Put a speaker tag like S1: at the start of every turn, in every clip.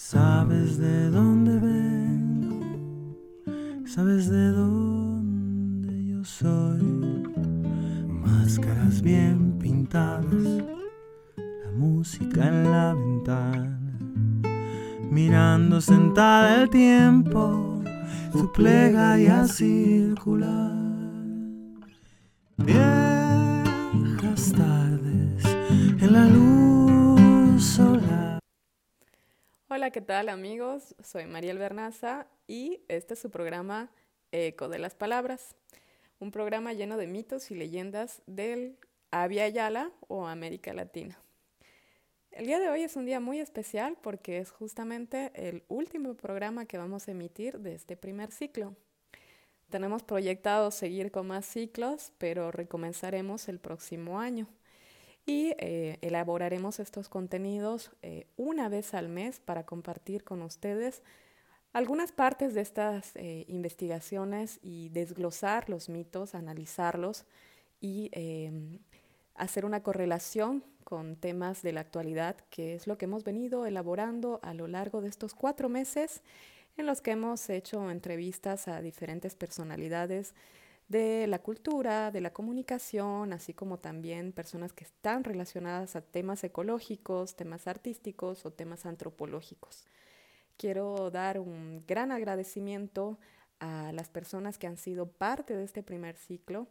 S1: Sabes de dónde vengo, sabes de dónde yo soy. Máscaras bien pintadas, la música en la ventana, mirando sentada el tiempo, su plegaria circular. Viejas tardes en la luz
S2: Hola, ¿qué tal amigos? Soy Mariel Bernaza y este es su programa Eco de las Palabras, un programa lleno de mitos y leyendas del Avia o América Latina. El día de hoy es un día muy especial porque es justamente el último programa que vamos a emitir de este primer ciclo. Tenemos proyectado seguir con más ciclos, pero recomenzaremos el próximo año y eh, elaboraremos estos contenidos eh, una vez al mes para compartir con ustedes algunas partes de estas eh, investigaciones y desglosar los mitos, analizarlos y em, hacer una correlación con temas de la actualidad, que es lo que hemos venido elaborando a lo largo de estos cuatro meses en los que hemos hecho entrevistas a diferentes personalidades de la cultura, de la comunicación, así como también personas que están relacionadas a temas ecológicos, temas artísticos o temas antropológicos. Quiero dar un gran agradecimiento a las personas que han sido parte de este primer ciclo,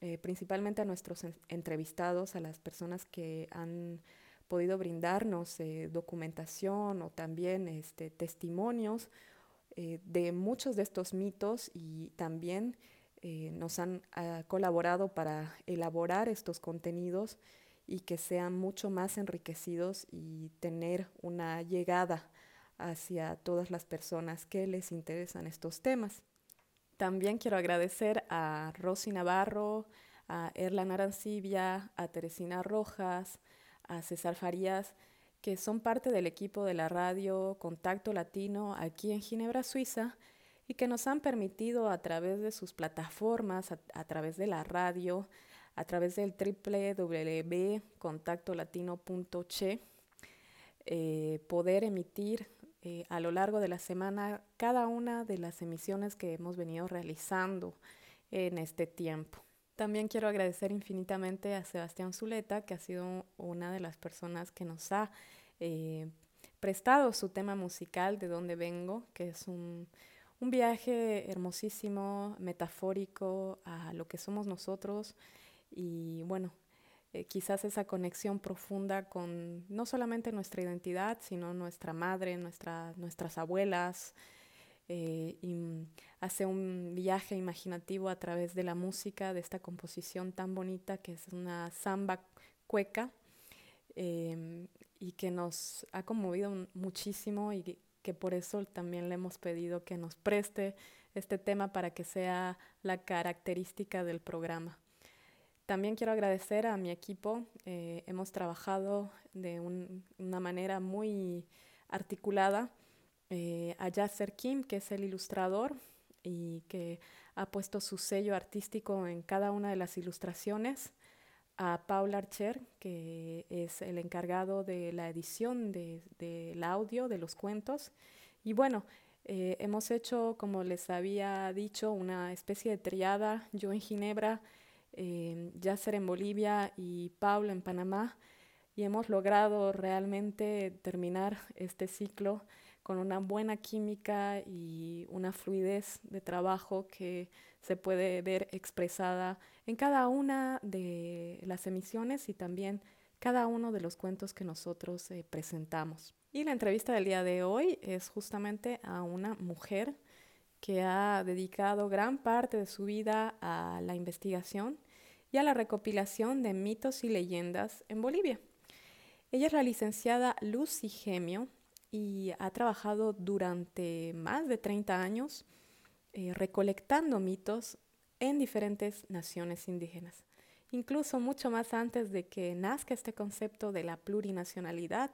S2: eh, principalmente a nuestros entrevistados, a las personas que han podido brindarnos eh, documentación o también este, testimonios eh, de muchos de estos mitos y también eh, nos han ah, colaborado para elaborar estos contenidos y que sean mucho más enriquecidos y tener una llegada hacia todas las personas que les interesan estos temas. También quiero agradecer a Rosy Navarro, a Erla Narancibia, a Teresina Rojas, a César Farías, que son parte del equipo de la radio Contacto Latino aquí en Ginebra, Suiza, y que nos han permitido a través de sus plataformas, a, través de la radio, a través del www.contactolatino.che, eh, poder emitir eh, a lo largo de la semana cada una de las emisiones que hemos venido realizando en este tiempo. También quiero agradecer infinitamente a Sebastián Zuleta, que ha sido una de las personas que nos ha eh, prestado su tema musical de donde vengo, que es un, un viaje hermosísimo, metafórico a lo que somos nosotros y bueno, eh, quizás esa conexión profunda con no solamente nuestra identidad, sino nuestra madre, nuestra, nuestras abuelas, eh, y hace un viaje imaginativo a través de la música, de esta composición tan bonita que es una samba cueca em, y que nos ha conmovido muchísimo y que por eso también le hemos pedido que nos preste este tema para que sea la característica del programa. También quiero agradecer a mi equipo. Eh, hemos trabajado de una manera muy articulada. Eh, a Yasser Kim, que es el ilustrador y que ha puesto su sello artístico en cada una de las ilustraciones. A Paul Archer, que es el encargado de la edición del de, audio de los cuentos. Y bueno, eh, hemos hecho, como les había dicho, una especie de triada, yo en Ginebra, eh, Yasser en Bolivia y Paul en Panamá, y hemos logrado realmente terminar este ciclo con una buena química y una fluidez de trabajo que se puede ver expresada en cada una de las emisiones y también cada uno de los cuentos que nosotros eh, presentamos. Y la entrevista del día de hoy es justamente a una mujer que ha dedicado gran parte de su vida a la investigación y a la recopilación de mitos y leyendas en Bolivia. Ella es la licenciada Lucy Gemio y ha trabajado durante más de 30 años eh, recolectando mitos en diferentes naciones indígenas, incluso mucho más antes de que nazca este concepto de la plurinacionalidad.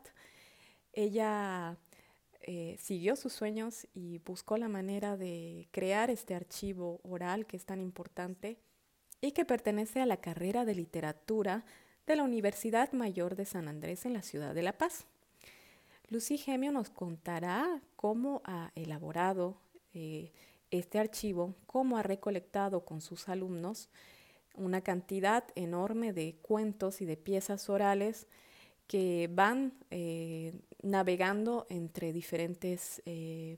S2: Ella eh, siguió sus sueños y buscó la manera de crear este archivo oral que es tan importante y que pertenece a la carrera de literatura de la Universidad Mayor de San Andrés en la ciudad de La Paz. Lucy Gemio nos contará cómo ha elaborado eh, este archivo, cómo ha recolectado con sus alumnos una cantidad enorme de cuentos y de piezas orales que van eh, navegando entre diferentes eh,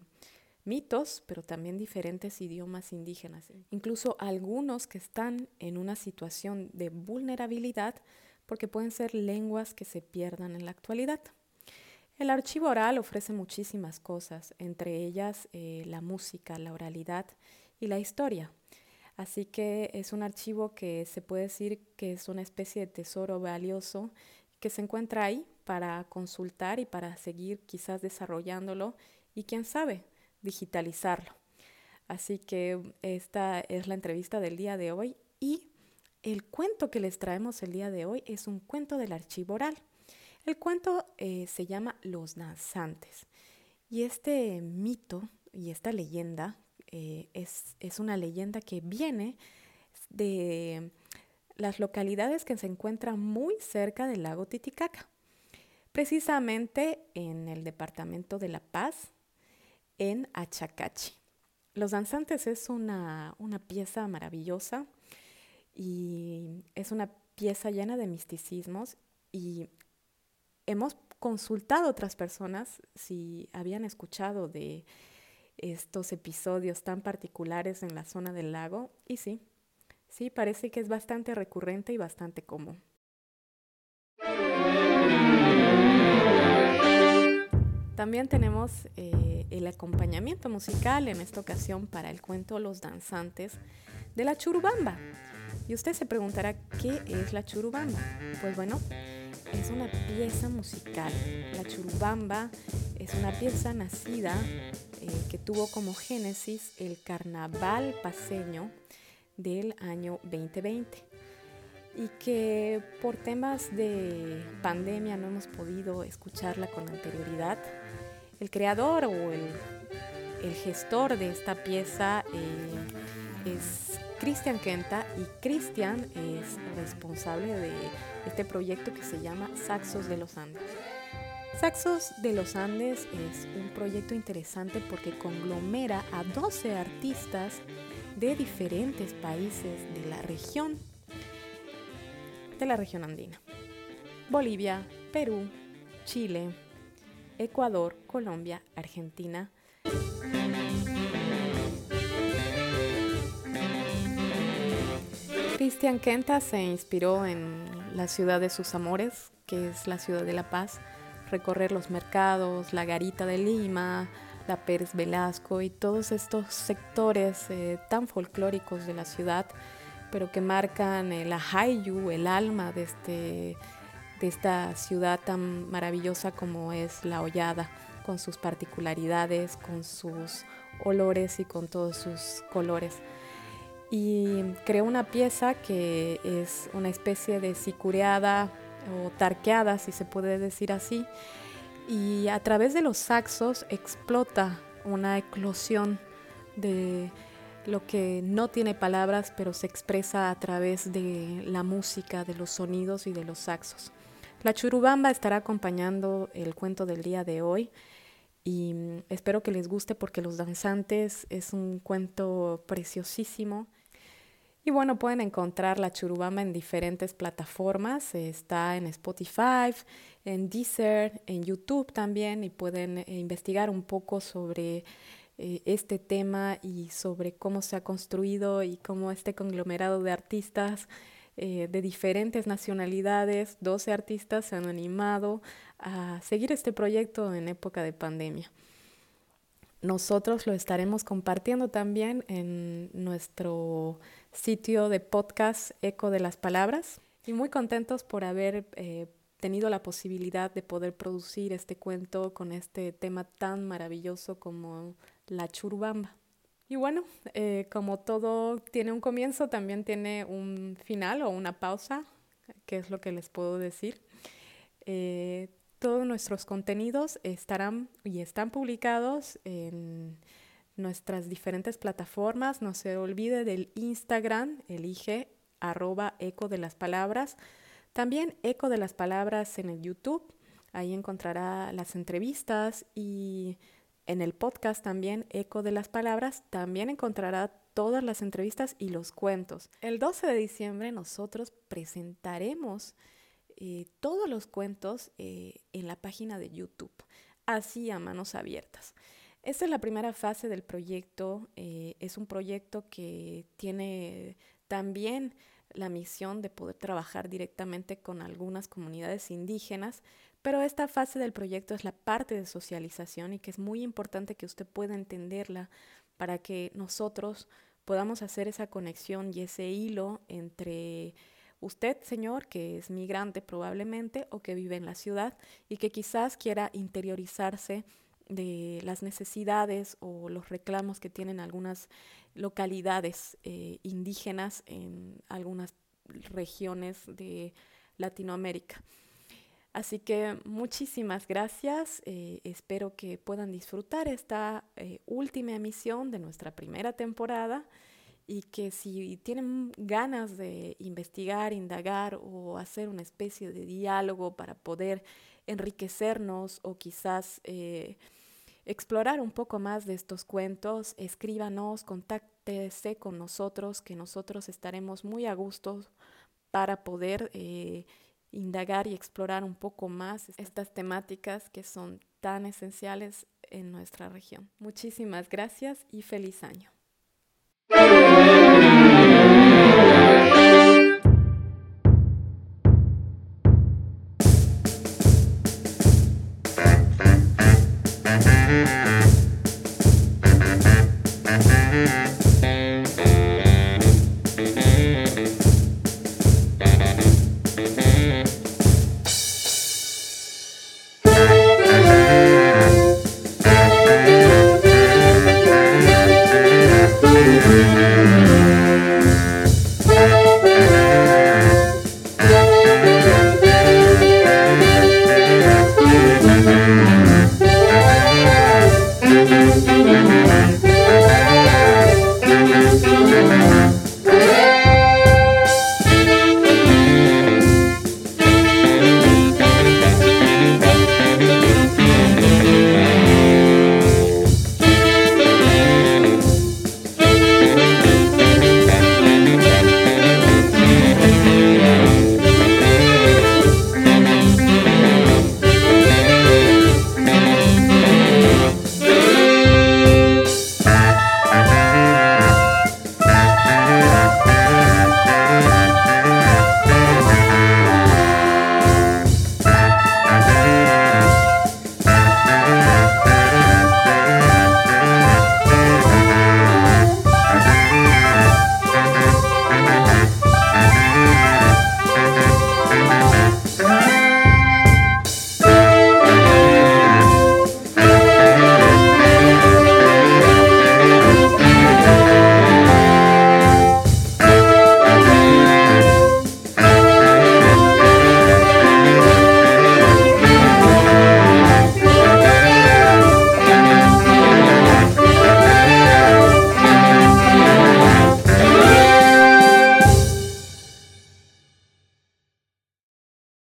S2: mitos, pero también diferentes idiomas indígenas, incluso algunos que están en una situación de vulnerabilidad porque pueden ser lenguas que se pierdan en la actualidad. El archivo oral ofrece muchísimas cosas, entre ellas eh, la música, la oralidad y la historia. Así que es un archivo que se puede decir que es una especie de tesoro valioso que se encuentra ahí para consultar y para seguir quizás desarrollándolo y quién sabe, digitalizarlo. Así que esta es la entrevista del día de hoy y el cuento que les traemos el día de hoy es un cuento del archivo oral. El cuento eh, se llama Los danzantes y este mito y esta leyenda eh, es, es una leyenda que viene de las localidades que se encuentran muy cerca del lago Titicaca, precisamente en el departamento de La Paz, en Achacachi. Los danzantes es una, una pieza maravillosa y es una pieza llena de misticismos y hemos consultado a otras personas si habían escuchado de estos episodios tan particulares en la zona del lago y sí, sí, parece que es bastante recurrente y bastante común. También tenemos eh, el acompañamiento musical en esta ocasión para el cuento Los Danzantes de la Churubamba. Y usted se preguntará, ¿qué es la Churubamba? Pues bueno, es una pieza musical. La Churubamba es una pieza nacida eh, que tuvo como génesis el carnaval paseño del año 2020 y que por temas de pandemia no hemos podido escucharla con anterioridad. El creador o el, gestor de esta pieza eh, es Cristian Kenta y Cristian es responsable de este proyecto que se llama Saxos de los Andes. Saxos de los Andes es un proyecto interesante porque conglomera a 12 artistas de diferentes países de la región de la región andina. Bolivia, Perú, Chile, Ecuador, Colombia, Argentina. Cristian Kenta se inspiró en la ciudad de sus amores, que es la ciudad de La Paz, recorrer los mercados, la Garita de Lima, la Pérez Velasco y todos estos sectores eh, tan folclóricos de la ciudad, pero que marcan el Ahayu, el alma de este de esta ciudad tan maravillosa como es La Hollada, con sus particularidades, con sus olores y con todos sus colores. Y creó una pieza que es una especie de sicureada o tarqueada, si se puede decir así, y a través de los saxos explota una eclosión de lo que no tiene palabras, pero se expresa a través de la música, de los sonidos y de los saxos. La churubamba estará acompañando el cuento del día de hoy y mm, espero que les guste porque Los Danzantes es un cuento preciosísimo. Y bueno, pueden encontrar la churubamba en diferentes plataformas. Está en Spotify, en Deezer, en YouTube también y pueden eh, investigar un poco sobre eh, este tema y sobre cómo se ha construido y cómo este conglomerado de artistas eh, de diferentes nacionalidades, 12 artistas se han animado a seguir este proyecto en época de pandemia. Nosotros lo estaremos compartiendo también en nuestro sitio de podcast Eco de las Palabras y muy contentos por haber eh, tenido la posibilidad de poder producir este cuento con este tema tan maravilloso como la churbamba. Y bueno, eh, como todo tiene un comienzo, también tiene un final o una pausa, que es lo que les puedo decir. Eh, todos nuestros contenidos estarán y están publicados en nuestras diferentes plataformas. No se olvide del Instagram, elige arroba eco de las palabras. También eco de las palabras en el YouTube. Ahí encontrará las entrevistas y en el podcast también, Eco de las Palabras, también encontrará todas las entrevistas y los cuentos. El 12 de diciembre nosotros presentaremos eh, todos los cuentos eh, en la página de YouTube, así a manos abiertas. Esta es la primera fase del proyecto. Eh, es un proyecto que tiene también la misión de poder trabajar directamente con algunas comunidades indígenas, pero esta fase del proyecto es la parte de socialización y que es muy importante que usted pueda entenderla para que nosotros podamos hacer esa conexión y ese hilo entre usted, señor, que es migrante probablemente o que vive en la ciudad y que quizás quiera interiorizarse de las necesidades o los reclamos que tienen algunas localidades eh, indígenas en algunas regiones de Latinoamérica. Así que muchísimas gracias. Eh, espero que puedan disfrutar esta eh, última emisión de nuestra primera temporada y que si tienen ganas de investigar, indagar o hacer una especie de diálogo para poder enriquecernos o quizás explorar un poco más de estos cuentos, escríbanos, contáctese con nosotros, que nosotros estaremos muy a gusto para poder eh, indagar y explorar un poco más estas temáticas que son tan esenciales en nuestra región. Muchísimas gracias y feliz año.